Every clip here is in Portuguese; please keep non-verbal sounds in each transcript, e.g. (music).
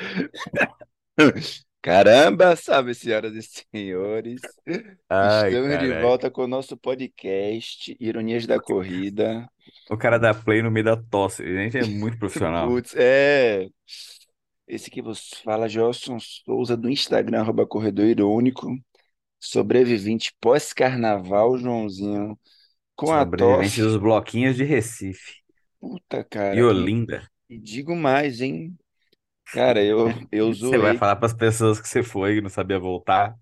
(laughs) Caramba, salve, senhoras e senhores. Ai, Estamos de caralho. volta com o nosso podcast Ironias da Corrida. O cara dá play no meio da tosse. A gente é muito (laughs) profissional. Putz, é. Esse que vos fala, Gelson Souza, do Instagram, arroba Corredor Irônico. Sobrevivente pós-carnaval, Joãozinho, com a Sobrevivente tosse. dos bloquinhos de Recife. Puta, cara. E, Olinda. e digo mais, hein? Cara, eu, eu (laughs) Você vai zoei. falar pras pessoas que você foi e não sabia voltar?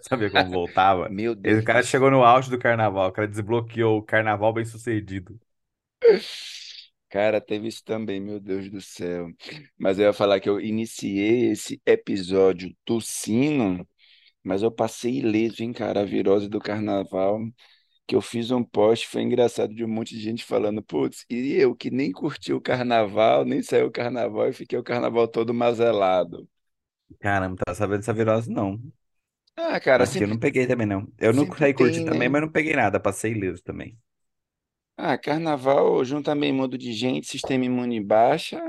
Sabia como voltava? (laughs) Meu Esse Deus do cara chegou no auge do carnaval. O cara desbloqueou o carnaval bem sucedido. Cara, teve isso também, meu Deus do céu. Mas eu ia falar que eu iniciei esse episódio tossindo, mas eu passei ileso, hein, cara, a virose do carnaval, que eu fiz um post, foi engraçado de um monte de gente falando, putz, e eu que nem curti o carnaval, nem saiu o carnaval e fiquei o carnaval todo mazelado. Caramba, tá sabendo dessa virose, não. Ah, cara, Aqui eu não peguei também, não. Eu não saí curtir tem, também, né? mas não peguei nada. Passei ileso também. Ah, carnaval junta meio mundo de gente, sistema imune baixa,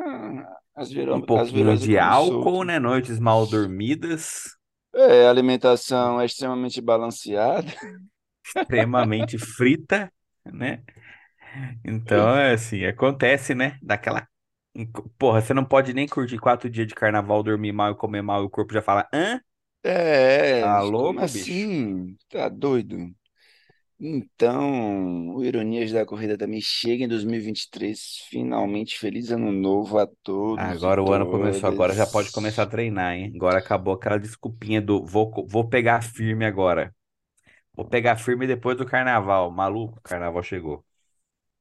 as, Um viro... as pouquinho de álcool, né? Noites mal dormidas. É, a alimentação é extremamente balanceada. (laughs) extremamente frita, né? Então, é assim, acontece, né? Daquela. Porra, você não pode nem curtir quatro dias de carnaval, dormir mal e comer mal, e o corpo já fala, hã? É, Tá como louco, bicho? assim? Tá doido? Então, o Ironias da Corrida também chega em 2023. Finalmente, feliz ano novo a todos Agora o ano começou, agora já pode começar a treinar, hein? Agora acabou aquela desculpinha do vou, vou pegar firme agora. Vou pegar firme depois do carnaval. Maluco, o carnaval chegou.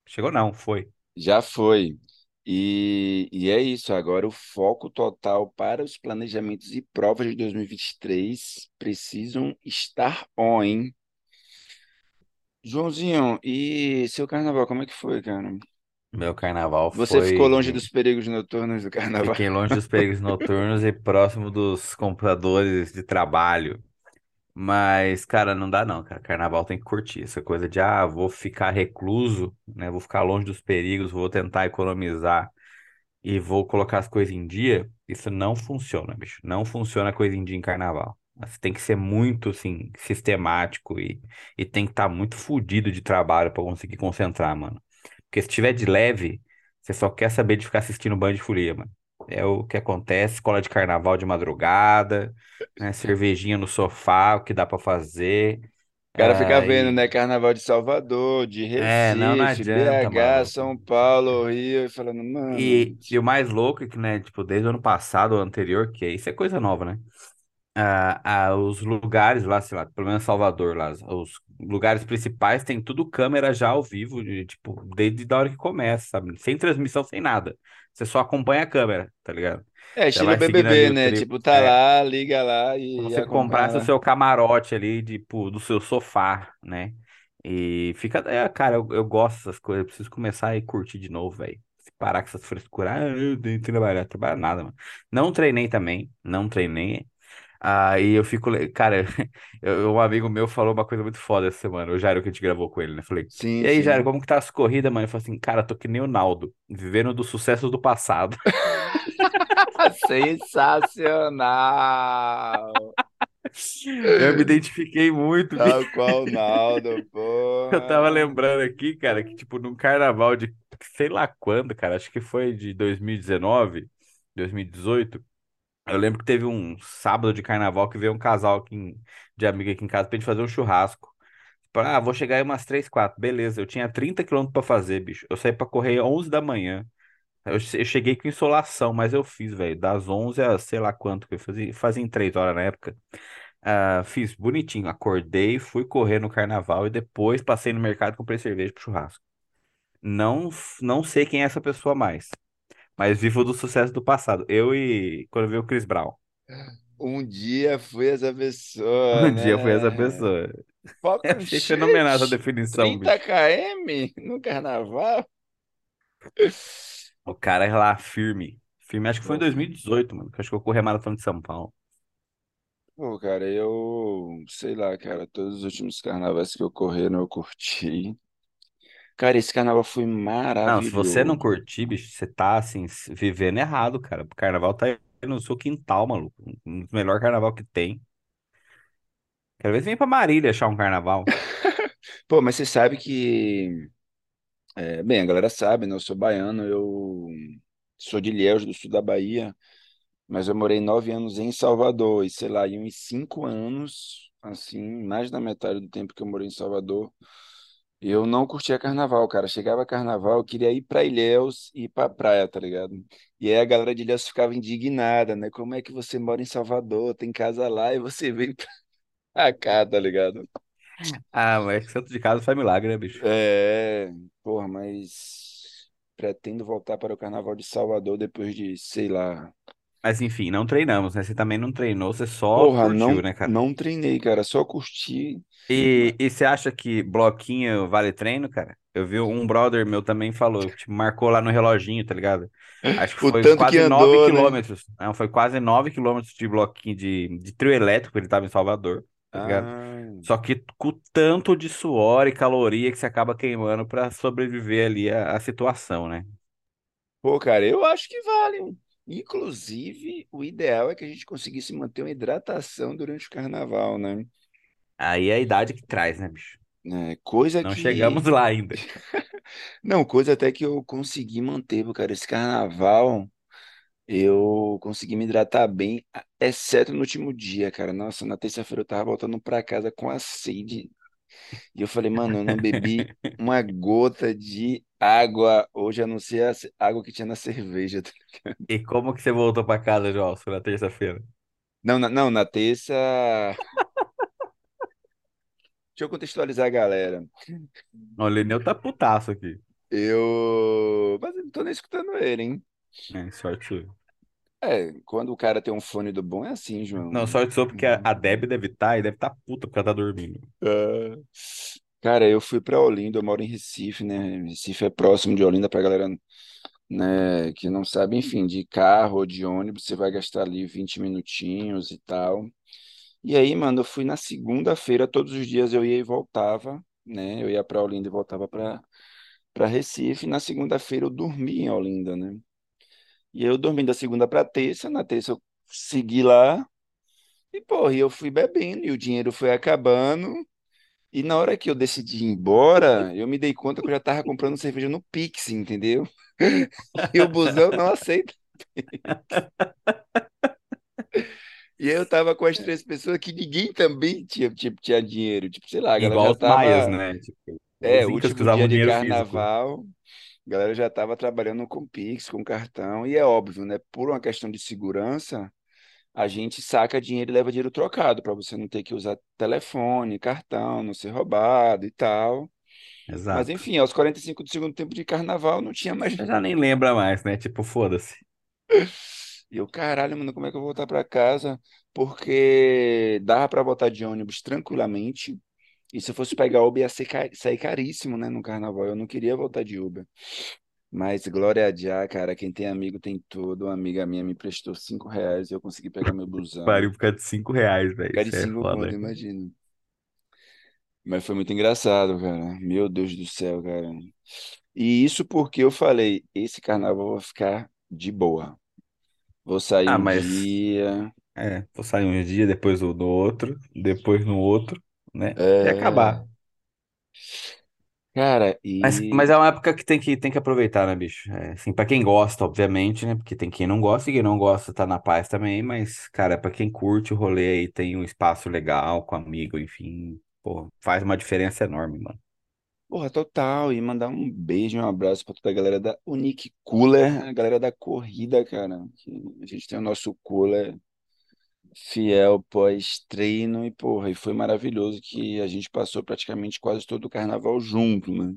Chegou não, foi. Já foi. E, e é isso, agora o foco total para os planejamentos e provas de 2023 precisam estar on, hein? Joãozinho, e seu carnaval, como é que foi, cara? Meu carnaval Você ficou longe dos perigos noturnos do carnaval? Fiquei longe dos perigos (laughs) noturnos e próximo dos computadores de trabalho. Mas, cara, não dá não, cara. Carnaval tem que curtir. Essa coisa de, ah, vou ficar recluso, né? Vou ficar longe dos perigos, vou tentar economizar e vou colocar as coisas em dia. Isso não funciona, bicho. Não funciona coisa em dia em carnaval. Você tem que ser muito, assim, sistemático e, e tem que estar muito fodido de trabalho pra conseguir concentrar, mano. Porque se tiver de leve, você só quer saber de ficar assistindo Band de Folia, mano. É o que acontece, escola de carnaval de madrugada, né? (laughs) Cervejinha no sofá, o que dá pra fazer. O cara fica vendo, Aí, né? Carnaval de Salvador, de é, não, não Recife, adianta, BH, maluco. São Paulo, Rio, e falando, mano, E, e o mais louco é que, né, tipo, desde o ano passado ou anterior, que isso é coisa nova, né? Ah, ah, os lugares lá, sei lá, pelo menos Salvador lá, os lugares principais tem tudo câmera já ao vivo, de, tipo, desde a hora que começa, sabe? Sem transmissão, sem nada. Você só acompanha a câmera, tá ligado? é estilo BBB, né? Tipo, tá É, lá, liga lá como e se você acompanha comprasse o seu camarote ali, tipo, do seu sofá, né? E fica, é, cara, eu, eu gosto dessas coisas, eu preciso começar a curtir de novo, velho. Se parar com essas frescuras, ah, eu tenho que trabalhar, trabalhar nada, mano. Não treinei também, não treinei. Aí eu fico, le- cara, (laughs) eu- um amigo meu falou uma coisa muito foda essa semana, o Jairo que a gente gravou com ele, né? Falei, Sim, e aí, Jairo, sim. como que tá as corridas, mano? Ele falou assim, cara, tô que nem o Naldo, vivendo dos sucessos do passado. (laughs) Sensacional! Eu me identifiquei muito, Tal qual o Naldo, (laughs) Eu tava porra. lembrando aqui, cara, que tipo, num carnaval de sei lá quando, cara, acho que foi de 2019, 2018. Eu lembro que teve um sábado de carnaval que veio um casal aqui de amigo aqui em casa pra gente fazer um churrasco. Ah, vou chegar aí umas 3 4 Beleza, eu tinha 30 quilômetros pra fazer, bicho. Eu saí pra correr 11 da manhã. Eu, eu cheguei com insolação, mas eu fiz, velho. Das 11 a sei lá quanto que eu fazia, fazia em 3 horas na época. Ah, fiz bonitinho. Acordei, fui correr no carnaval e depois passei no mercado e comprei cerveja pro churrasco. Não, não sei quem é essa pessoa mais, mas vivo do sucesso do passado. Eu e quando vi o Chris Brown. Um dia fui essa pessoa, Um dia eu fui essa né? pessoa. Eu Foco (laughs) achei fenomenal essa definição, 30 bicho. km no carnaval? O cara é lá firme. Firme, acho que foi em Pô, 2018, mano. Que eu acho que eu corri a maratona de São Paulo. pô, cara, eu sei lá, cara, todos os últimos carnavais que ocorreram eu curti. Cara, esse carnaval foi Não, se você não maravilhoso. curtir, bicho, você tá assim, vivendo errado, cara. O carnaval tá no seu quintal, maluco. Um dos melhores carnaval que tem. Quero ver se vem pra Marília achar um carnaval. (laughs) Pô, mas você sabe que. é, bem, a galera sabe, né? Eu sou baiano, eu sou de Ilhéus, do sul da Bahia, mas eu morei nove anos em Salvador, e sei lá, em uns cinco anos, assim, mais da metade do tempo que eu morei em Salvador, eu não curtia carnaval, cara. Chegava carnaval, eu queria ir pra Ilhéus e ir pra praia, tá ligado? E aí a galera de Ilhéus ficava indignada, né? Como é que você mora em Salvador, tem casa lá e você vem pra (laughs) cá, tá ligado? Ah, mas santo de casa faz milagre, né, bicho? É, porra, mas pretendo voltar para o Carnaval de Salvador depois de, sei lá. Mas enfim, não treinamos, né? Você também não treinou, você só Porra, curtiu, não, né, cara? não treinei, cara, só curti. E, e você acha que bloquinho vale treino, cara? Eu vi um brother meu também falou, tipo, marcou lá no reloginho, tá ligado? Acho que O foi que quase nove andou, né? quilômetros. Não, foi quase nove quilômetros de bloquinho de, de trio elétrico, ele tava em Salvador, tá ligado? Ah, Só que com o tanto de suor e caloria que você acaba queimando pra sobreviver ali à, à situação, né? pô, cara, eu acho que vale. Inclusive, o ideal é que a gente conseguisse manter uma hidratação durante o carnaval, né? Aí é a idade que traz, né, bicho? É, coisa Não chegamos que. lá ainda. (laughs) Não, coisa até que eu consegui manter, cara. Esse carnaval. Eu consegui me hidratar bem, exceto no último dia, cara. Nossa, na terça-feira eu tava voltando pra casa com a sede. E eu falei, mano, eu não bebi (laughs) uma gota de água hoje, a não ser a água que tinha na cerveja. (laughs) tá? E como que você voltou pra casa, João, na terça-feira? Não, na, não, na terça. (laughs) Deixa eu contextualizar a galera. O Lineu tá putaço aqui. Eu. Mas eu não tô nem escutando ele, hein? É, sorte sua. É, quando o cara tem um fone do bom, é assim, João. Não, sorte sua porque a Deb deve estar e deve estar puta porque ela tá dormindo. Ah, Cara, eu fui pra Olinda, eu moro em Recife, né? Recife é próximo de Olinda pra galera, né, que não sabe, enfim, de carro ou de ônibus, você vai gastar ali 20 minutinhos e tal. E aí, mano, eu fui na segunda-feira, todos os dias eu ia e voltava, né? Eu ia pra Olinda e voltava pra para Recife. Na segunda-feira eu dormi em Olinda, né? E eu dormi da segunda pra terça, na terça eu segui lá e, porra, eu fui bebendo e o dinheiro foi acabando. E na hora que eu decidi ir embora, eu me dei conta que eu já tava comprando cerveja no Pix, entendeu? (laughs) E o busão não aceita. E aí eu tava com as três pessoas que ninguém também tinha, tipo, tinha dinheiro. Tipo, sei lá, a galera já Igual os maias, tava. né? Tipo, É, os que último dia de dinheiro físico. carnaval, a galera já tava trabalhando com Pix, com cartão. E é óbvio, né? Por uma questão de segurança, a gente saca dinheiro e leva dinheiro trocado, para você não ter que usar telefone, cartão, não ser roubado e tal. Mas Exato. enfim, aos 45 do segundo tempo de carnaval não tinha mais. Você já nem lembra mais, né? Tipo, foda-se. E eu, caralho, mano, como é que eu vou voltar para casa? Porque dava para voltar de ônibus tranquilamente. E se eu fosse pegar Uber, ia ser sair caríssimo, né, no carnaval. Eu não queria voltar de Uber. Mas glória a Jah, cara, quem tem amigo tem tudo. Uma amiga minha me prestou cinco reais e eu consegui pegar meu busão. Pariu por causa de cinco reais, velho. De Isso é cinco conto, imagina. Mas foi muito engraçado, cara. Meu Deus do céu, cara. E isso porque eu falei, esse carnaval eu vou ficar de boa. Vou sair Ah, um mas dia. é, vou sair um dia, depois no no outro, depois no outro, né? E É... acabar. Cara, Mas, mas e. é uma época que tem que, tem que aproveitar, né, bicho? É, assim, pra quem gosta, obviamente, né? Porque tem quem não gosta e quem não gosta tá na paz também, mas, cara, pra quem curte o rolê aí, tem um espaço legal com amigo, enfim, pô, faz uma diferença enorme, mano. Porra, total. E mandar um beijo e um abraço pra toda a galera da Unique Cooler, a galera da corrida, cara. que A gente tem o nosso cooler fiel pós-treino e, porra, e foi maravilhoso que a gente passou praticamente quase todo o carnaval junto, né?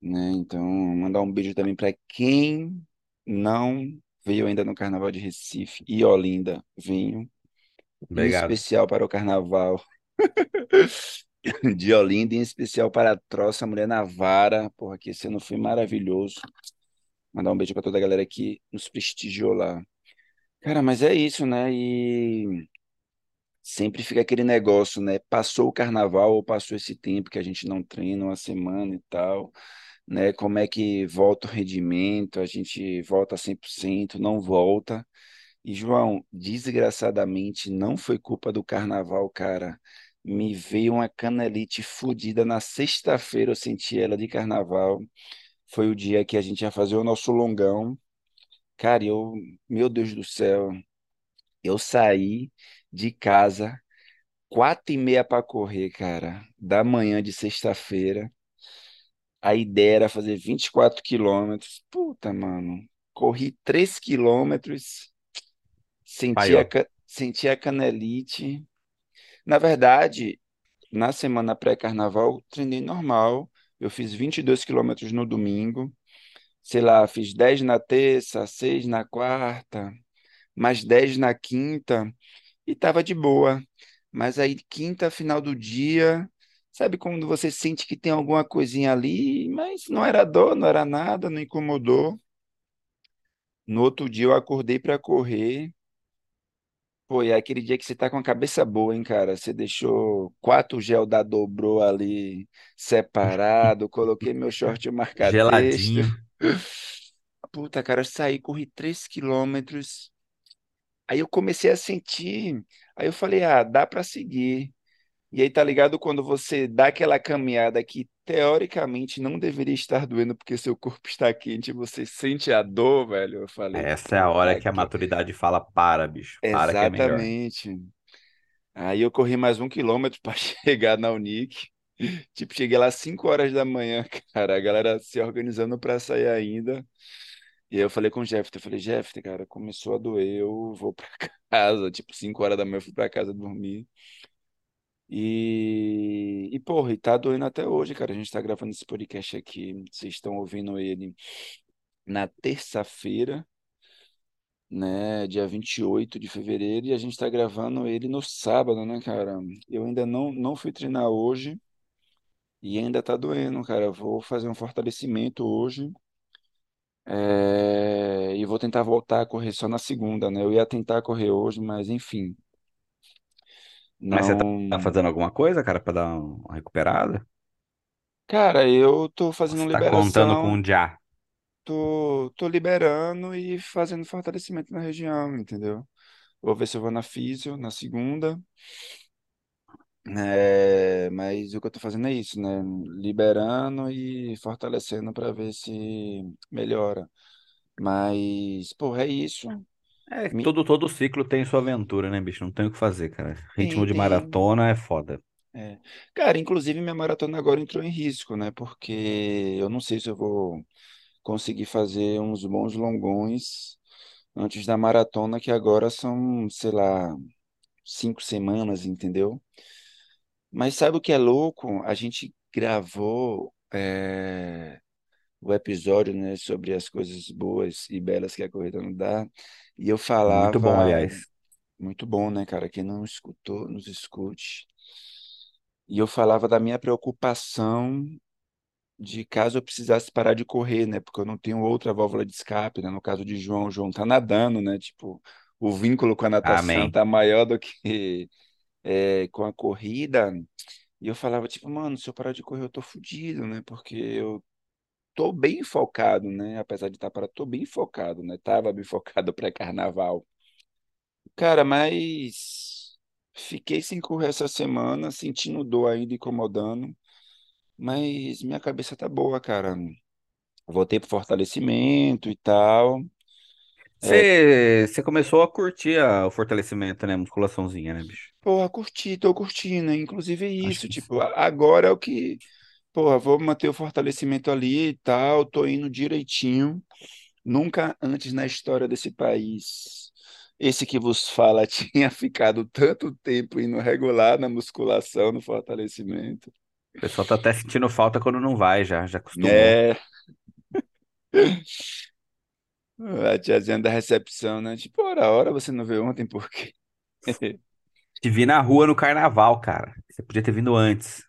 Né? Então, mandar um beijo também para quem não veio ainda no Carnaval de Recife e Olinda, em Obrigado. especial para o Carnaval (laughs) de Olinda, em especial para a Troça Mulher na Vara, porra, que esse ano foi maravilhoso. Mandar um beijo para toda a galera que nos prestigiou lá. Cara, mas é isso, né? E sempre fica aquele negócio, né? Passou o carnaval ou passou esse tempo que a gente não treina, uma semana e tal, né? Como é que volta o rendimento? A gente volta 100%, não volta. E, João, desgraçadamente, não foi culpa do carnaval, cara. Me veio uma canelite fodida na sexta-feira, eu senti ela de carnaval. Foi o dia que a gente ia fazer o nosso longão. Cara, eu, meu Deus do céu, eu saí de casa quatro e meia para correr, cara, da manhã de sexta-feira. A ideia era fazer 24 quilômetros. Puta, mano, corri 3 quilômetros, senti a, senti a canelite. Na verdade, na semana pré-carnaval, treinei normal. Eu fiz 22 quilômetros no domingo. Sei lá, fiz 10 na terça, 6 na quarta, mais 10 na quinta. E tava de boa. Mas aí, quinta, final do dia, sabe quando você sente que tem alguma coisinha ali, mas não era dor, não era nada, não incomodou. No outro dia eu acordei para correr. Pô, é aquele dia que você tá com a cabeça boa, hein, cara? Você deixou quatro gel da Dobrô ali separado, coloquei meu short marca-texto. Geladinho. Puta, cara, eu saí, corri três quilômetros. Aí eu comecei a sentir. Aí eu falei, ah, dá para seguir. E aí, tá ligado? Quando você dá aquela caminhada que teoricamente não deveria estar doendo porque seu corpo está quente, você sente a dor, velho. Eu falei, Essa é a hora que a maturidade fala: para, bicho, para que é melhor. Exatamente. Aí eu corri mais um quilômetro (laughs) para chegar na Unic. Tipo, cheguei lá às 5 horas da manhã, (laughs) cara. A galera se organizando para sair ainda. E aí eu falei com o Jeff, eu falei, Jeff, cara, começou a doer, eu vou para (laughs) casa. Tipo, 5 horas da manhã eu fui para casa dormir. E, e, porra, e tá doendo até hoje, cara. A gente tá gravando esse podcast aqui. Vocês estão ouvindo ele na terça-feira, né? Dia 28 de fevereiro, e a gente tá gravando ele no sábado, né, cara? Eu ainda não, não fui treinar hoje e ainda tá doendo, cara. Eu Vou fazer um fortalecimento hoje. é, E vou tentar voltar a correr só na segunda, né? Eu ia tentar correr hoje, mas enfim, Mas você tá, tá não. fazendo alguma coisa, cara, pra dar uma recuperada? Cara, eu tô Ou fazendo Você tá contando com liberação. um já? Tô, tô liberando e fazendo fortalecimento na região, entendeu? Vou ver se eu vou na físio na segunda, é, mas o que eu tô fazendo é isso, né? Liberando e fortalecendo para ver se melhora. Mas, pô, é isso. É, Me- todo, todo ciclo tem sua aventura, né, bicho? Não tem o que fazer, cara. Tem, Ritmo de tem. maratona é foda. é. Cara, inclusive minha maratona agora entrou em risco, né? Porque eu não sei se eu vou conseguir fazer uns bons longões antes da maratona, que agora são, sei lá, cinco semanas, entendeu? Mas sabe o que é louco? A gente gravou é, o episódio, né, sobre as coisas boas e belas que a corrida nos dá, e eu Muito bom, falava, aliás. muito bom, né, cara? Quem não escutou, nos escute. E eu falava da minha preocupação de caso eu precisasse parar de correr, né? Porque eu não tenho outra válvula de escape, né? No caso de João, o João tá nadando, né? Tipo, o vínculo com a natação Amém. tá maior do que é, com a corrida. E eu falava, tipo, mano, se eu parar de correr, eu tô fudido, né? Porque eu tô bem focado, né? Apesar de estar parado, tô bem focado, né? Tava bem (laughs) focado pré-carnaval. Cara, mas fiquei sem correr essa semana, sentindo dor ainda, incomodando. Mas minha cabeça tá boa, cara. Voltei pro fortalecimento e tal. É, Você, você começou a curtir a- o fortalecimento, né? Musculaçãozinha, né, bicho? porra, curti, tô curtindo, né? Inclusive é Acho isso, que tipo, a- agora é o que, porra, vou manter o fortalecimento ali e tal, tô indo direitinho. Nunca antes na história desse país, esse que vos fala (laughs) tinha ficado tanto tempo indo regular na musculação, no fortalecimento. o pessoal tá até sentindo falta quando não vai, já, já acostumou. É, (laughs) a tiazinha da recepção, né? Tipo, ora, ora, você não veio ontem, por quê? (laughs) Te vi na rua no carnaval, cara. Você podia ter vindo antes.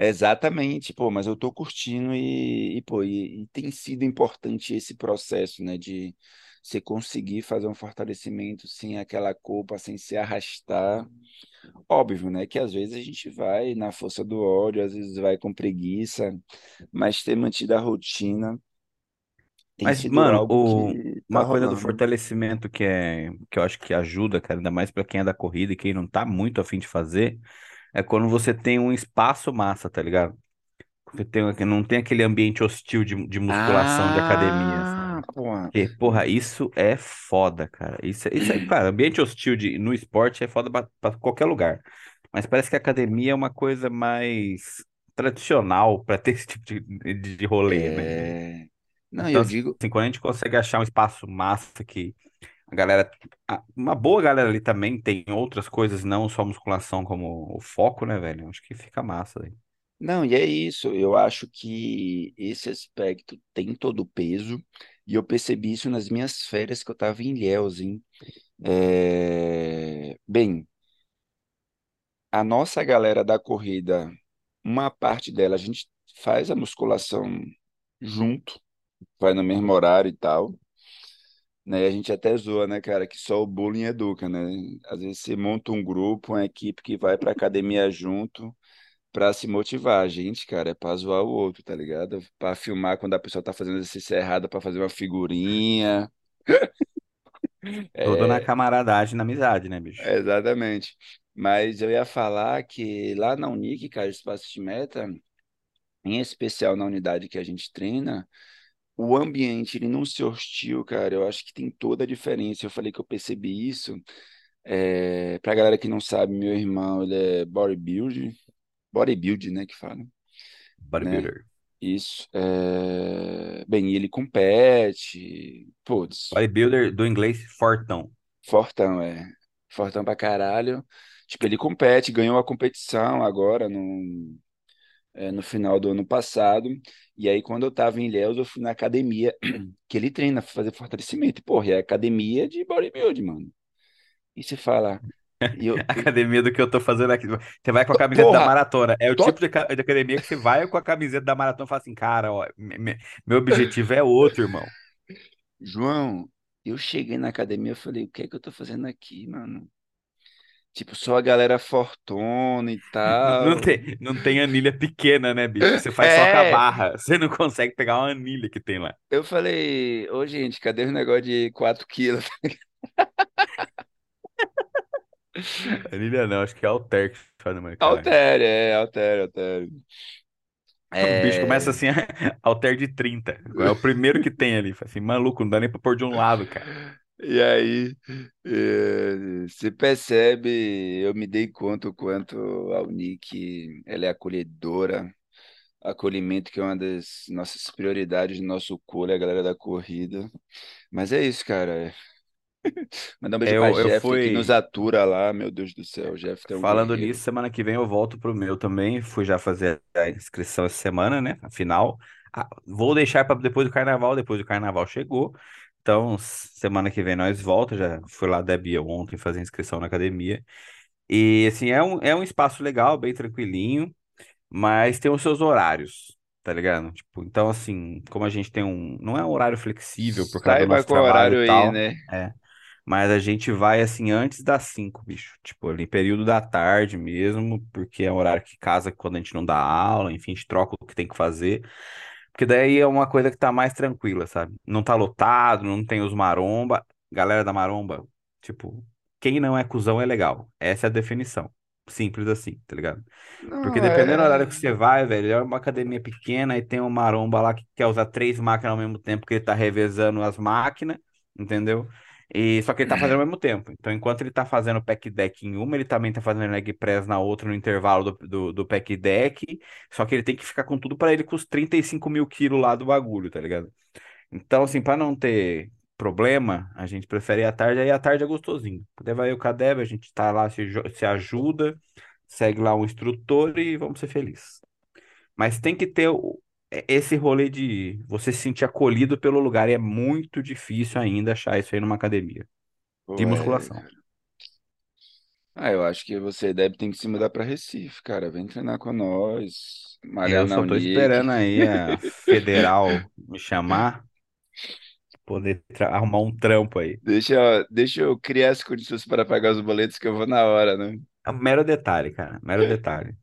Exatamente, pô, mas eu tô curtindo e, e, pô, e, e tem sido importante esse processo, né, de você conseguir fazer um fortalecimento sem aquela culpa, sem se arrastar. Óbvio, né, que às vezes a gente vai na força do ódio, às vezes vai com preguiça, mas ter mantido a rotina tem Mas, mano, o... tá uma coisa do fortalecimento que é que eu acho que ajuda, cara, ainda mais pra quem é da corrida e quem não tá muito afim de fazer, é quando você tem um espaço massa, tá ligado? Você tem, não tem aquele ambiente hostil de, de musculação de academia, Ah, sabe? pô. Porque, porra, isso é foda, cara. Isso, é- isso é, cara, ambiente hostil de, no esporte é foda pra, pra qualquer lugar. Mas parece que a academia é uma coisa mais tradicional pra ter esse tipo de, de, de rolê, né? É... Não, Então, eu assim, digo, quando a gente consegue achar um espaço massa que a galera, uma boa galera ali também tem outras coisas, não só musculação como o foco, né, velho? Acho que fica massa, velho. não, e é isso. Eu acho que esse aspecto tem todo o peso, e eu percebi isso nas minhas férias que eu tava em Ilhéus, hein? É... Bem, a nossa galera da corrida, uma parte dela, a gente faz a musculação junto, vai no mesmo horário e tal. Né? A gente até zoa, né, cara, que só o bullying educa, né? Às vezes você monta um grupo, uma equipe que vai pra academia junto pra se motivar. A gente, cara, é pra zoar o outro, tá ligado? Pra filmar quando a pessoa tá fazendo exercício errado, pra fazer uma figurinha. (laughs) Tudo na É, camaradagem, na amizade, né, bicho? exatamente. Mas eu ia falar que lá na Unic, cara, Espaço de Meta, em especial na unidade que a gente treina, o ambiente, ele não se hostil, cara, eu acho que tem toda a diferença. Eu falei que eu percebi isso. É, pra galera que não sabe, meu irmão, ele é bodybuilder, bodybuilder, né, que fala, né? Bodybuilder. Isso. É... Bem, ele compete, putz, Bodybuilder do inglês fortão. fortão, é. Fortão pra caralho. Tipo, ele compete, ganhou a competição agora no, é, no final do ano passado. E aí, quando eu tava em Ilhéus, eu fui na academia que ele treina pra fazer fortalecimento. E, porra, é academia de bodybuilding, mano. E você fala, e eu, e- (laughs) Academia do que eu tô fazendo aqui. Você vai com a camiseta da porra, maratona. É o tô tipo de, de academia que você vai com a camiseta da maratona e fala assim, cara, ó, me- me- meu objetivo é outro, irmão. João, eu cheguei na academia, eu falei, o que é que eu tô fazendo aqui, mano? Tipo, só a galera fortuna e N- Não tal. tem, não tem anilha pequena, né, bicho? Você faz só com a É, barra. Você não consegue pegar uma anilha que tem lá. eu falei, ô gente, cadê o negócio de 4 quilos? (laughs) Anilha não, acho que é halter que faz no caralho. Altere, é, altere, altere. O bicho começa É... assim, (laughs) halter de 30. É o primeiro que tem ali. Assim, maluco, não dá nem pra pôr de um lado, cara. E aí, é, você percebe, eu me dei conta o quanto a Unic, ela é acolhedora, acolhimento que é uma das nossas prioridades do nosso colo, é a galera da corrida. Mas é isso, cara. (laughs) Mandar um beijo pra Eu, eu Jeff que nos fui. atura lá, meu Deus do céu. Jeff é um Falando guerreiro. nisso, semana que vem eu volto pro meu também. Fui já fazer a inscrição essa semana, né? Afinal, ah, vou deixar para depois do carnaval. Depois do carnaval chegou. Então, semana que vem nós volta. Já fui lá da Bia ontem fazer inscrição na academia. E assim, é um, é um espaço legal, bem tranquilinho, mas tem os seus horários, tá ligado? Tipo, então, assim, como a gente tem um. Não é um horário flexível por causa do Saiba nosso trabalho e horário aí, tal. né? é, mas a gente vai assim antes das 5, bicho. Tipo, ali período da tarde mesmo, porque é um horário que casa quando a gente não dá aula, enfim, a gente troca o que tem que fazer. Porque daí é uma coisa que tá mais tranquila, sabe? Não tá lotado, não tem os maromba. Galera da maromba, tipo, quem não é cuzão é legal. Essa é a definição. Simples assim, tá ligado? Porque Não, dependendo do é. horário que você vai, velho, é uma academia pequena e tem um maromba lá que quer usar três máquinas ao mesmo tempo que ele tá revezando as máquinas, entendeu? E só que ele tá fazendo ao mesmo tempo. Então, enquanto ele tá fazendo o pack deck em uma, ele também tá fazendo leg press na outra no intervalo do, do, do pack deck. Só que ele tem que ficar com tudo pra ele com os 35 mil quilos lá do bagulho, tá ligado? Então, assim, pra não ter problema, a gente prefere ir à tarde, aí à tarde é gostosinho. Daí vai eu com a gente tá lá, se, se ajuda, segue lá um instrutor e vamos ser felizes. Mas tem que ter o- é- esse rolê de você se sentir acolhido pelo lugar. É muito difícil ainda achar isso aí numa academia de Pô, é, musculação. Ah, eu acho que você deve ter que se mudar pra Recife, cara. Vem treinar com nós, malhar Eu só tô Unic. esperando aí a (laughs) federal me chamar, poder arrumar um trampo aí. Deixa, eu- deixa eu criar as condições para pagar os boletos que eu vou na hora, né? É um mero detalhe, cara, mero detalhe.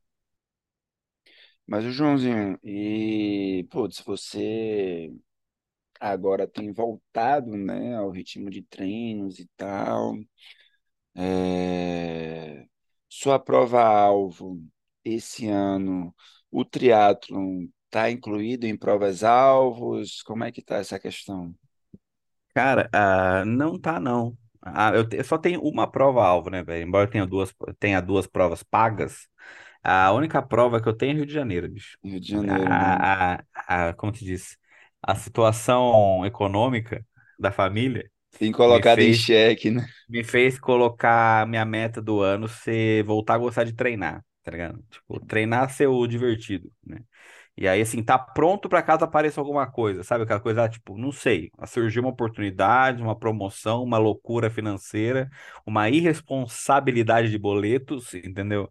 Mas o Joãozinho, e, putz, você agora tem voltado, né, ao ritmo de treinos e tal. É, Sua prova-alvo esse ano, o triatlon está incluído em provas-alvos? Como é que está essa questão? Cara, ah, não tá não. Ah, eu, te- eu só tenho uma prova-alvo, né, velho? Embora eu tenha duas, tenha duas provas pagas, a única prova que eu tenho é Rio de Janeiro, bicho. Rio de Janeiro, né? A, a, a, como te disse, a situação econômica da família Tem me colocado em fez xeque, né? me fez colocar minha meta do ano ser voltar a gostar de treinar, tá ligado? Tipo, treinar ser o divertido, né? E aí, assim, tá pronto pra caso apareça alguma coisa, sabe? Aquela coisa, ah, tipo, não sei, surgiu uma oportunidade, uma promoção, uma loucura financeira, uma irresponsabilidade de boletos, entendeu?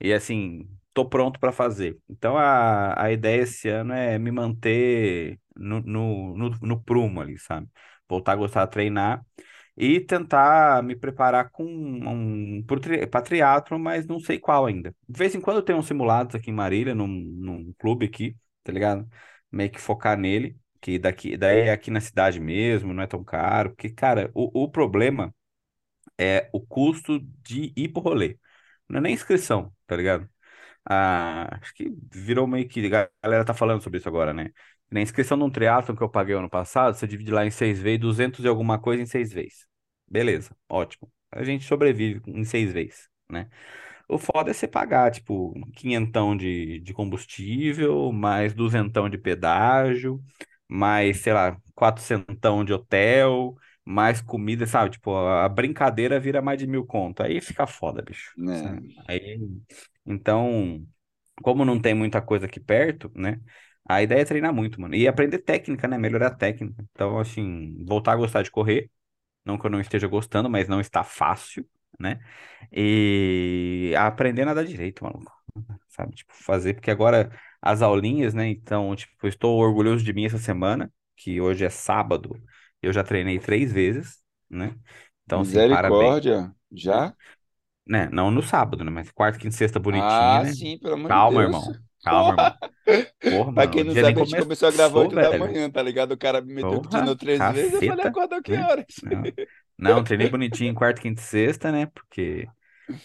E assim, tô pronto pra fazer. Então, a, a ideia esse ano é me manter no, no, no, no prumo ali, sabe? Voltar a gostar de treinar e tentar me preparar com um pro tri, pra triatlon, mas não sei qual ainda. De vez em quando eu tenho uns simulados aqui em Marília, num, num clube aqui, tá ligado? Meio que focar nele, que daqui, daí é aqui na cidade mesmo, não é tão caro, porque, cara, o, o problema é o custo de ir pro rolê. Não é nem inscrição, tá ligado? Ah, acho que virou meio que. A galera tá falando sobre isso agora, né? Na inscrição de um triatlon que eu paguei ano passado, você divide lá em seis vezes, 200 e alguma coisa em seis vezes. Beleza, ótimo. A gente sobrevive em seis vezes, né? O foda é você pagar, tipo, quinhentão de, de combustível, mais duzentão de pedágio, mais, sei lá, quatrocentão de hotel, mais comida, sabe? Tipo, a brincadeira vira mais de mil conto. Aí fica foda, bicho, sabe? Aí, então, como não tem muita coisa aqui perto, né? A ideia é treinar muito, mano. E aprender técnica, né? Melhorar a técnica. Então, assim, voltar a gostar de correr. Não que eu não esteja gostando, mas não está fácil, né? E aprender a nadar direito, maluco. Sabe? Tipo, fazer, porque agora as aulinhas, né? Então, tipo, estou orgulhoso de mim essa semana, que hoje é sábado, eu já treinei três vezes, né? Então, assim, parabéns, Misericórdia. né? Já? Né? Não no sábado, né? Mas quarta, quinta sexta bonitinha, Ah, né? sim, pelo amor de Calma, Deus. irmão. Calma, Porra! irmão. Porra, Pra quem não sabe, a gente começou a gravar começou, 8 da velho. manhã, tá ligado? O cara me meteu Porra, três vezes, eu falei, caceta, acordou que né? horas? Não, não, treinei bonitinho em quarta, quinta e sexta, né? Porque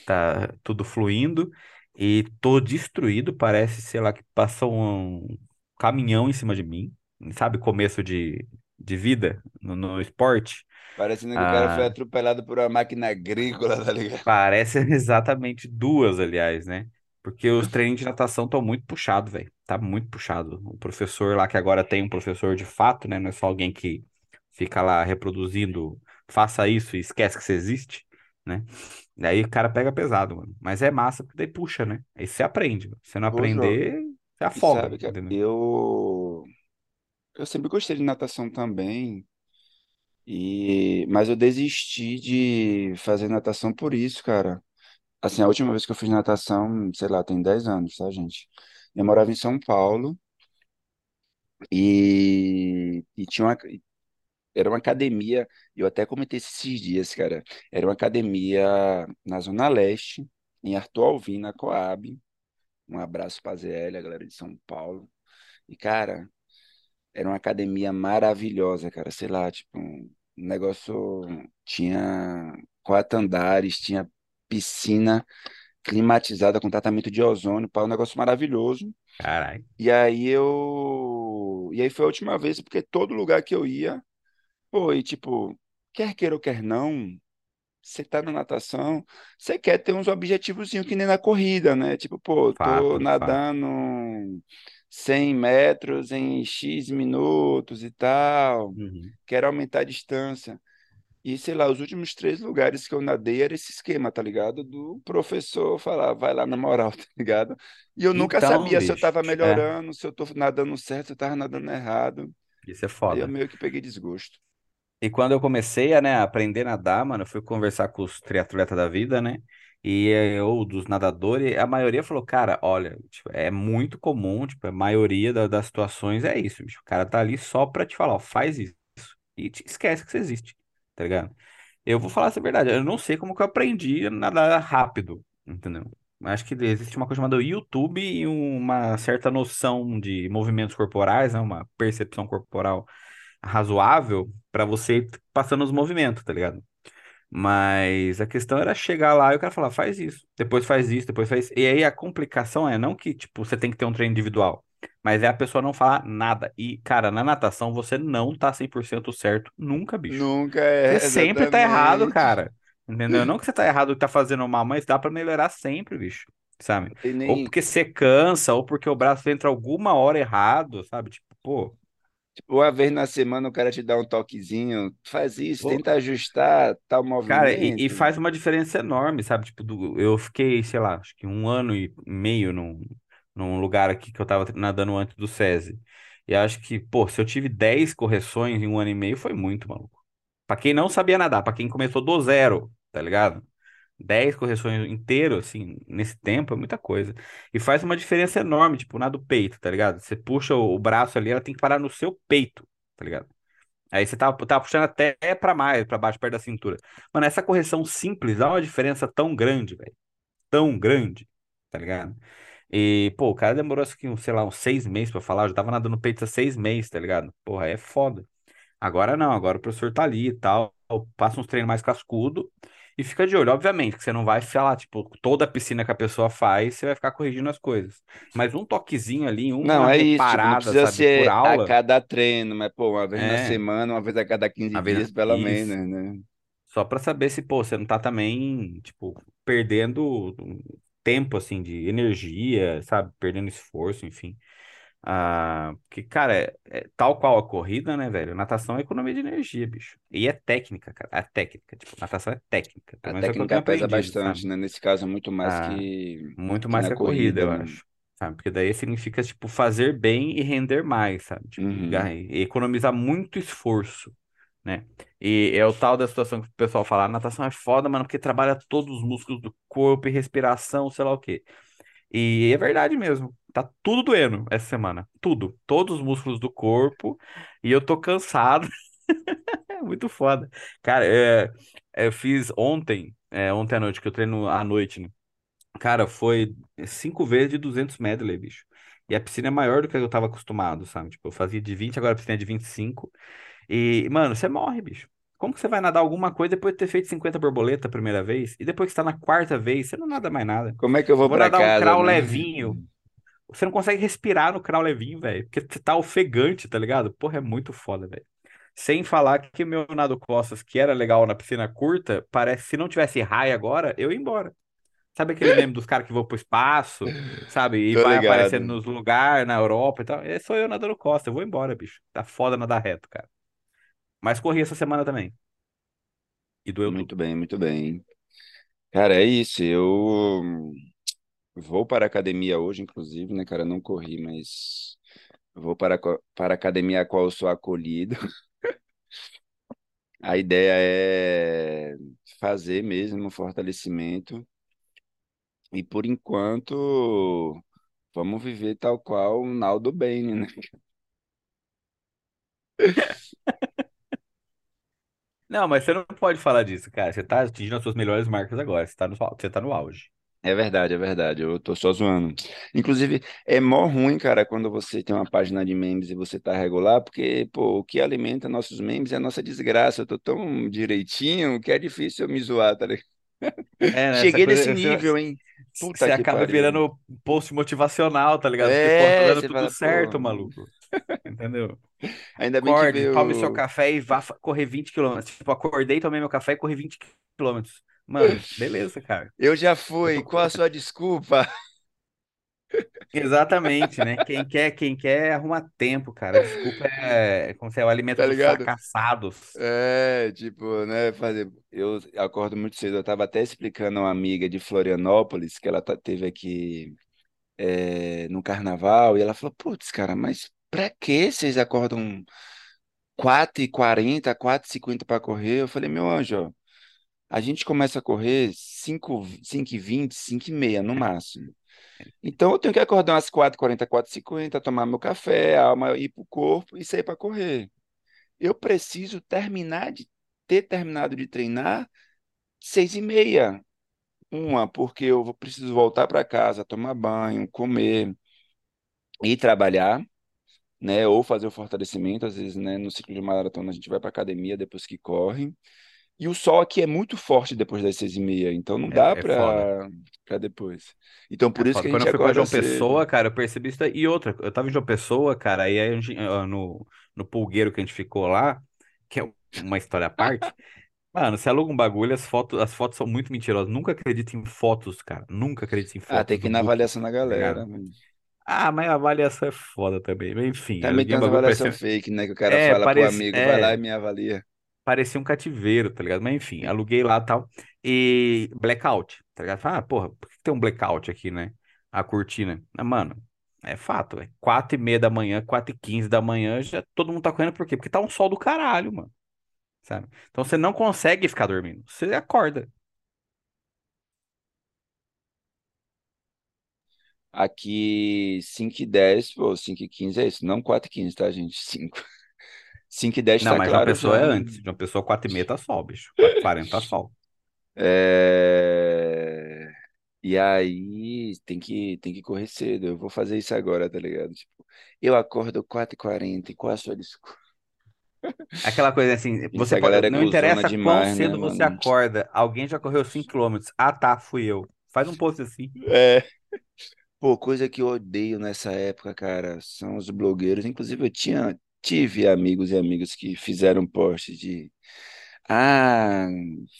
tá tudo fluindo e tô destruído. Parece, sei lá, que passou um caminhão em cima de mim, sabe? Começo de, de vida no, no esporte. Parecendo que o cara foi Ah, atropelado por uma máquina agrícola, tá ligado? parece (laughs) exatamente duas, aliás, né? Porque os treinos de natação estão muito puxados, velho. Tá muito puxado. O professor lá, que agora tem um professor de fato, né? Não é só alguém que fica lá reproduzindo, faça isso e esquece que você existe, né? Daí o cara pega pesado, mano. Mas é massa, porque daí puxa, né? Aí você aprende. mano. Se você não aprender, você afoga, sabe que eu, eu sempre gostei de natação também, e mas eu desisti de fazer natação por isso, cara. Assim, a última vez que eu fiz natação, sei lá, tem 10 anos, tá, gente? Eu morava em São Paulo e, e tinha uma, era uma academia, eu até comentei esses dias, cara. Era uma academia na Zona Leste, em Arthur Alvim, na Coab. Um abraço pra ZL, a galera de São Paulo. E, cara, era uma academia maravilhosa, cara. Sei lá, tipo, um negócio. Tinha quatro andares, tinha piscina climatizada com tratamento de ozônio, pá, um negócio maravilhoso. Caralho. E aí eu. E aí foi a última vez, porque todo lugar que eu ia, pô, e tipo, quer queira ou quer não. Você tá na natação, você quer ter uns objetivozinhos que nem na corrida, né? Tipo, pô, tô Fato, fato. Nadando 100 metros em X minutos e tal, Uhum. quero aumentar a distância. E sei lá, os últimos três lugares que eu nadei era esse esquema, tá ligado? Do professor falar, vai lá na moral, (laughs) tá ligado? E eu nunca Então, sabia se eu bicho, tava é, melhorando, se eu tô nadando certo, se eu tava nadando errado. isso é Aí eu foda. meio que peguei desgosto. E quando eu comecei a, né, aprender a nadar, mano, eu fui conversar com os triatletas da vida, né? E ou dos nadadores, a maioria falou, cara, olha, tipo, é muito comum, tipo, a maioria da- das situações é isso, bicho. O cara tá ali só pra te falar, ó, faz isso. E te esquece que você existe, tá ligado? Eu vou falar essa verdade, eu não sei como que eu aprendi a nadar rápido, entendeu? Acho que existe uma coisa chamada YouTube e uma certa noção de movimentos corporais, né? Uma percepção corporal razoável pra você ir passando os movimentos, tá ligado? Mas a questão era chegar lá e o cara falar, faz isso, depois faz isso, depois faz isso. E aí a complicação é não que, tipo, você tem que ter um treino individual, mas é a pessoa não falar nada. E, cara, na natação você não tá 100% certo nunca, bicho. Nunca Você é, sempre tá errado, cara. Entendeu? Não que você tá errado, que tá fazendo mal, mas dá pra melhorar sempre, bicho. Sabe? Não tem Ou nem. porque você cansa, ou porque o braço entra alguma hora errado, sabe? Tipo, pô, uma vez na semana o cara te dá um toquezinho, faz isso, pô, tenta ajustar tal Cara, e, e movimento. faz uma diferença enorme, sabe? Tipo, do, eu fiquei, sei lá, acho que um ano e meio num, num lugar aqui que eu tava nadando antes do SESI. E acho que, pô, se eu tive 10 correções em um ano e meio, foi muito, maluco. Pra quem não sabia nadar, pra quem começou do zero, tá ligado? 10 correções inteiro, assim, nesse tempo é muita coisa. E faz uma diferença enorme, tipo, na do peito, tá ligado? Você puxa o, braço ali, ela tem que parar no seu peito, tá ligado? Aí você tá, tá puxando até pra mais, pra baixo, perto da cintura. Mano, essa correção simples dá uma diferença tão grande, velho. Tão grande, tá ligado? E, pô, o cara demorou, um, sei lá, uns seis meses pra falar. Eu já tava nadando peito há seis meses, tá ligado? Porra, é foda. Agora não, agora o professor tá ali e tal. Passa uns treinos mais cascudo e fica de olho. Obviamente que você não vai falar, tipo, toda a piscina que a pessoa faz, você vai ficar corrigindo as coisas. Mas um toquezinho ali, Não, uma é isso, tipo, não precisa sabe, por ser a aula, cada treino, mas, pô, uma vez na é. semana, uma vez a cada quinze A vez, dias, pelo isso. menos, né? Só pra saber se, pô, você não tá também, tipo, perdendo tempo, assim, de energia, sabe? Perdendo esforço, enfim. Ah, porque, cara, é, é tal qual a corrida, né, velho? Natação é economia de energia, bicho. E é técnica, cara. É técnica. Tipo, natação é técnica. A Pelo menos é que técnica tenho pesa aprendido, bastante, sabe? né? Nesse caso, muito mais Ah, que, muito que mais na que a corrida, corrida, eu né? acho. Sabe? Porque daí significa, tipo, fazer bem e render mais, sabe? Tipo, e Uhum. economizar muito esforço né? E é o tal da situação que o pessoal fala, a natação é foda, mano, porque trabalha todos os músculos do corpo e respiração, sei lá o quê. E é verdade mesmo. Tá tudo doendo essa semana. Tudo. Todos os músculos do corpo. E eu tô cansado. É (laughs) muito foda. Cara, é, é, eu fiz ontem, é, ontem à noite, que eu treino à noite, né? Cara, foi cinco vezes de 200 medley, bicho. E a piscina é maior do que eu tava acostumado, sabe? Tipo, eu fazia de 20, agora a piscina é de 25. E, mano, você morre, bicho. Como que você vai nadar alguma coisa depois de ter feito 50 borboleta a primeira vez? E depois que está na quarta vez, você não nada mais nada. Como é que eu vou vou pra nadar um casa, crawl né? levinho. Você não consegue respirar no crawl levinho, velho. Porque você tá ofegante, tá ligado? Porra, é muito foda, velho. Sem falar que o meu nado costas, que era legal na piscina curta, parece se não tivesse raia agora, eu ia embora. Sabe aquele meme dos caras que vão pro espaço, sabe? E Tô vai aparecendo ligado. nos lugares na Europa e tal. É só eu nadando costa, eu vou embora, bicho. Tá foda nadar reto, cara. Mas corri essa semana também. E doeu tudo. Muito bem, muito bem. Cara, é isso. Eu vou para a academia hoje, inclusive, né, cara? Não corri, mas vou para, para a academia a qual eu sou acolhido. (laughs) A ideia é fazer mesmo um fortalecimento. E por enquanto, vamos viver tal qual o Naldo Bene, né? (laughs) Não, mas você não pode falar disso, cara. Você tá atingindo as suas melhores marcas agora. Você tá no, você tá no auge. É verdade, é verdade. Eu tô só zoando. Inclusive, é mó ruim, cara, quando você tem uma página de memes e você tá regular, porque, pô, o que alimenta nossos memes é a nossa desgraça. Eu tô tão direitinho que é difícil eu me zoar, tá ligado? É, né? (laughs) Cheguei nesse coisa. Você, nível, hein? Puta você que acaba pariu. virando post motivacional, tá ligado? Porque, pô, tá É, dando você tudo fala, pô, certo, maluco. (laughs) Entendeu? ainda bem que Acorde, tome seu veio. café e vá correr 20 quilômetros. Tipo, acordei, tomei meu café e corri 20 quilômetros. Mano, (laughs) beleza, cara. Eu já fui, qual a sua desculpa? (laughs) Exatamente, né? Quem quer, quem quer, arruma tempo, cara. Desculpa é, como se é o alimento Tá dos fracassados. É, tipo, né, fazer. Eu acordo muito cedo. Eu tava até explicando a uma amiga de Florianópolis que ela tá- teve aqui é, no carnaval e ela falou: Putz, cara, mas pra que vocês acordam quatro e quarenta, quatro e cinquenta para correr? Eu falei: Meu anjo, a gente começa a correr cinco, cinco e vinte, cinco e meia no máximo. Então eu tenho que acordar umas quatro e quarenta, quatro e cinquenta, tomar meu café, alma ir pro corpo e sair para correr. Eu preciso terminar de ter terminado de treinar seis e meia. Uma, porque eu preciso voltar para casa, tomar banho, comer e trabalhar. Né? Ou fazer o fortalecimento, às vezes, né? No ciclo de maratona a gente vai para academia depois que corre. E o sol aqui é muito forte depois das seis e meia, então não dá É, é foda. para depois. Então É por isso que foda. a Quando gente eu fui pra João cedo. Pessoa, cara, eu percebi isso daí. E outra, eu tava em João Pessoa, cara, aí a gente, no, no pulgueiro que a gente ficou lá, que é uma história à parte. Mano, você aluga um bagulho, as fotos, as fotos são muito mentirosas. Nunca acredito em fotos, cara. Nunca acredito em Ah, tem fotos que ir na avaliação da tá galera. ligado? Ah, mas a avaliação é foda também. Mas, Enfim, Também tem um bagulho, avaliação parecia, fake, né? Que o cara é, fala pro parece, amigo, vai lá e é, me avalia. parecia um cativeiro, tá ligado? Mas enfim, aluguei lá e tal. E blackout, tá ligado? Ah, porra, por que tem um blackout aqui, né? A cortina. Ah, mano, é fato, velho. Quatro e meia da manhã, quatro e quinze da manhã, já todo mundo tá correndo por quê? Porque tá um sol do caralho, mano. Sabe? Então você não consegue ficar dormindo. Você acorda. Aqui 5 e 10, pô, 5 e 15 é isso, não 4 e 15, tá, gente? 5. 5 (laughs) e 10 Não, tá mas de uma claro pessoa já. é antes. De uma pessoa, quatro e meia tá sol, bicho. Quatro e quarenta tá sol. É... E aí tem que, tem que correr cedo. Eu vou fazer isso agora, tá ligado? Tipo, eu acordo 4h40, e qual a sua desculpa? Aquela coisa assim, (laughs) você a pode, é não interessa quão demais, né, cedo você mano? acorda, alguém já correu 5 quilômetros. Ah, tá, fui eu. Faz um post assim. É. Pô, coisa que eu odeio nessa época, cara, são os blogueiros. Inclusive, eu tinha, tive amigos e amigas que fizeram posts de Ah,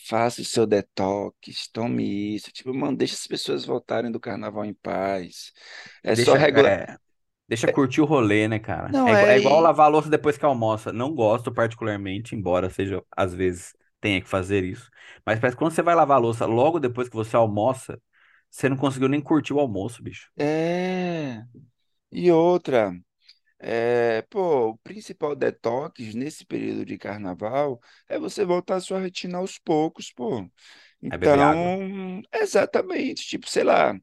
faça o seu detox, tome isso. Tipo, mano, deixa as pessoas voltarem do carnaval em paz. É só Deixa, regular. é, deixa curtir o rolê, né, cara? Não, É, igu- é é. igual lavar a louça depois que almoça. Não gosto particularmente, embora seja, às vezes, tenha que fazer isso. Mas parece que quando você vai lavar a louça logo depois que você almoça, você não conseguiu nem curtir o almoço, bicho. É. E outra. É, pô, o principal detox nesse período de carnaval é você voltar à sua rotina aos poucos, pô. É. Então, exatamente. Tipo, sei lá.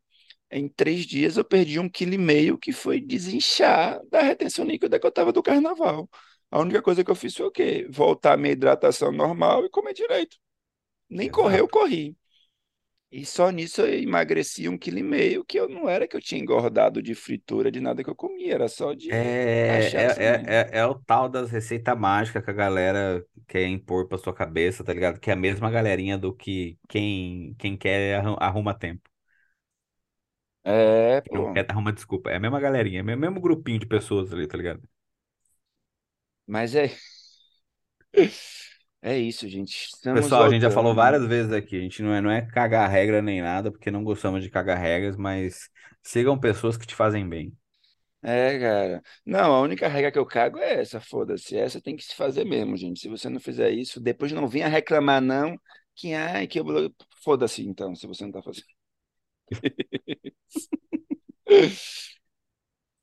Em três dias eu perdi um quilo e meio que foi desinchar da retenção líquida que eu tava do carnaval. A única coisa que eu fiz foi o quê? Voltar à minha hidratação normal e comer direito. Nem correr eu Exato. corri. E só nisso eu emagreci um quilo e meio, que eu não era que eu tinha engordado de fritura, de nada que eu comia, era só É, de cachaça é, mesmo. é, é, é o tal das receitas mágicas que a galera quer impor pra sua cabeça, tá ligado? Que é a mesma galerinha do que quem, quem quer arru- arruma tempo. É, Quem pô. quer arruma desculpa. É a mesma galerinha, é o mesmo grupinho de pessoas ali, tá ligado? Mas é, (laughs) é isso, gente. Estamos Pessoal, a gente já falou voltando. várias vezes aqui, a gente não é, não é cagar regra nem nada, porque não gostamos de cagar regras, mas sigam pessoas que te fazem bem. É, cara. Não, a única regra que eu cago é essa, foda-se. Essa tem que se fazer mesmo, gente. Se você não fizer isso, depois não venha reclamar, não, que, ai, que eu... Foda-se, então, se você não tá fazendo. (laughs)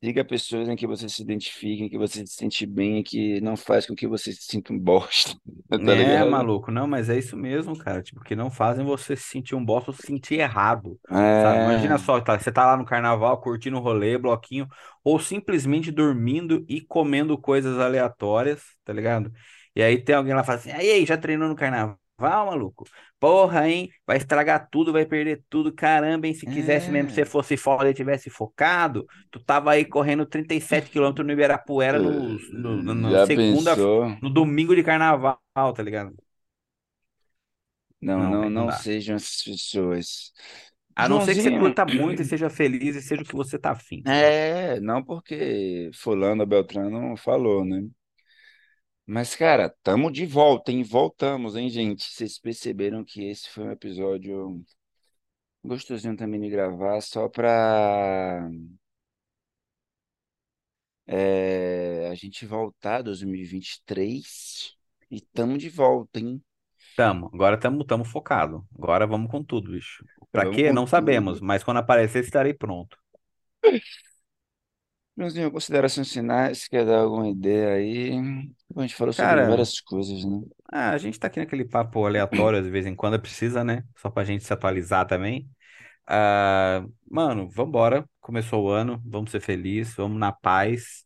Siga pessoas em que você se identifique, em que você se sente bem, e que não faz com que você se sinta um bosta, (laughs) tá É, ligado? maluco, não, mas é isso mesmo, cara. Tipo, que não fazem você se sentir um bosta ou se sentir errado, sabe? Imagina É, só, tá, você tá lá no carnaval, curtindo o rolê, bloquinho, ou simplesmente dormindo e comendo coisas aleatórias, tá ligado? E aí tem alguém lá fala assim, aí, já treinou no carnaval, maluco? Porra, hein? Vai estragar tudo, vai perder tudo. Caramba, hein? Se quisesse mesmo que você é. fosse foda e tivesse focado, tu tava aí correndo 37 quilômetros no Ibirapuera no, no, no, (laughs) segunda pensou? no domingo de carnaval, tá ligado? Não, Não, não, não sejam essas pessoas. A não ser que você Joãozinho, curta muito e (clears throat) seja feliz e seja o que você tá afim, tá é, não porque fulano Beltrano falou, né? Mas, cara, tamo de volta, hein? Voltamos, hein, gente? Vocês perceberam que esse foi um episódio gostosinho também de gravar, só pra é, a gente voltar 2023 e tamo de volta, hein? Tamo, agora tamo, tamo focado. Agora vamos com tudo, bicho. Pra Vamos quê? com Não sabemos, tudo. mas quando aparecer estarei pronto. (laughs) Joãozinho, considerações finais, quer dar alguma ideia aí? A gente falou sobre Cara, várias coisas, né? ah, a gente tá aqui naquele papo aleatório, de vez em quando precisa, né? Só pra gente se atualizar também. Ah, mano, vambora. Começou o ano, vamos ser felizes, vamos na paz.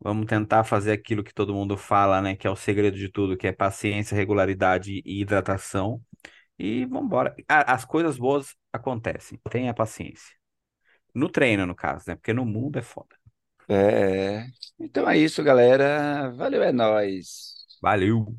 Vamos tentar fazer aquilo que todo mundo fala, né? Que é o segredo de tudo, que é paciência, regularidade e hidratação. E vambora. A- As coisas boas acontecem. Tenha paciência. No treino, no caso, né? Porque no mundo é foda. É. Então é isso, galera. Valeu, é nóis. Valeu!